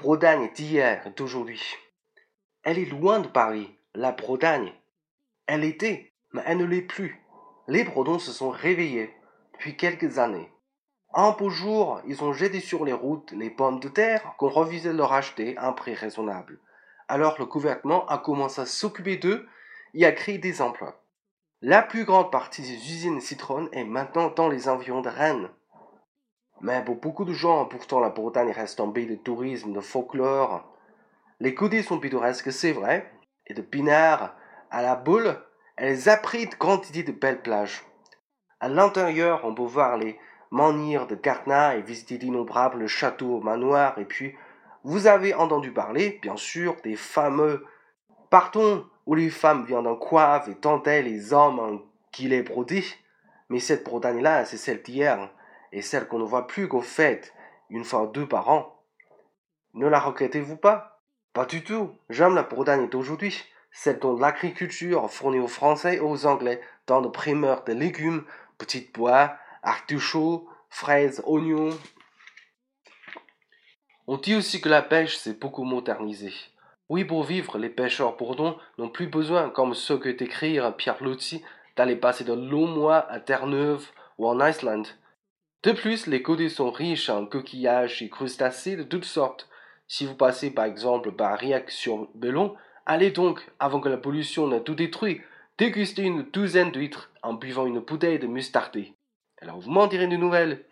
Bretagne d'hier et d'aujourd'hui. Elle est loin de Paris, la Bretagne. Elle était, mais elle ne l'est plus. Les Bretons se sont réveillés depuis quelques années. Un beau jour, ils ont jeté sur les routes les pommes de terre qu'on refusait de leur acheter à un prix raisonnable. Alors le gouvernement a commencé à s'occuper d'eux et a créé des emplois. La plus grande partie des usines citron est maintenant dans les environs de Rennes. Mais pour beaucoup de gens, pourtant, la Bretagne reste un pays de tourisme, de folklore. Les côtés sont pittoresques, c'est vrai, et de Pinard à la Boule, elles abritent quantité de belles plages. À l'intérieur, on peut voir les menhirs de Carnat et visiter d'innombrables châteaux, manoirs, et puis vous avez entendu parler, bien sûr, des fameux partons où les femmes viennent en coiffe et tentaient les hommes en guillet brodé. Mais cette Bretagne-là, c'est celle d'hier et celle qu'on ne voit plus qu'aux fêtes, une fois deux par an. Ne la regrettez-vous pas? Pas du tout. J'aime la Bretagne d'aujourd'hui, celle dont l'agriculture fournit aux Français et aux Anglais tant de primeurs de légumes, petites bois, artichauts, fraises, oignons. On dit aussi que la pêche s'est beaucoup modernisée. Oui, pour vivre, les pêcheurs bourdons n'ont plus besoin, comme ceux que décrire Pierre Loti, d'aller passer de longs mois à Terre-Neuve ou en Islande. De plus, les côtés sont riches en coquillages et crustacés de toutes sortes. Si vous passez par exemple par Riac sur Bellon, allez donc, avant que la pollution n'ait tout détruit, déguster une douzaine d'huîtres en buvant une bouteille de mustardé. Alors vous m'en direz de nouvelles.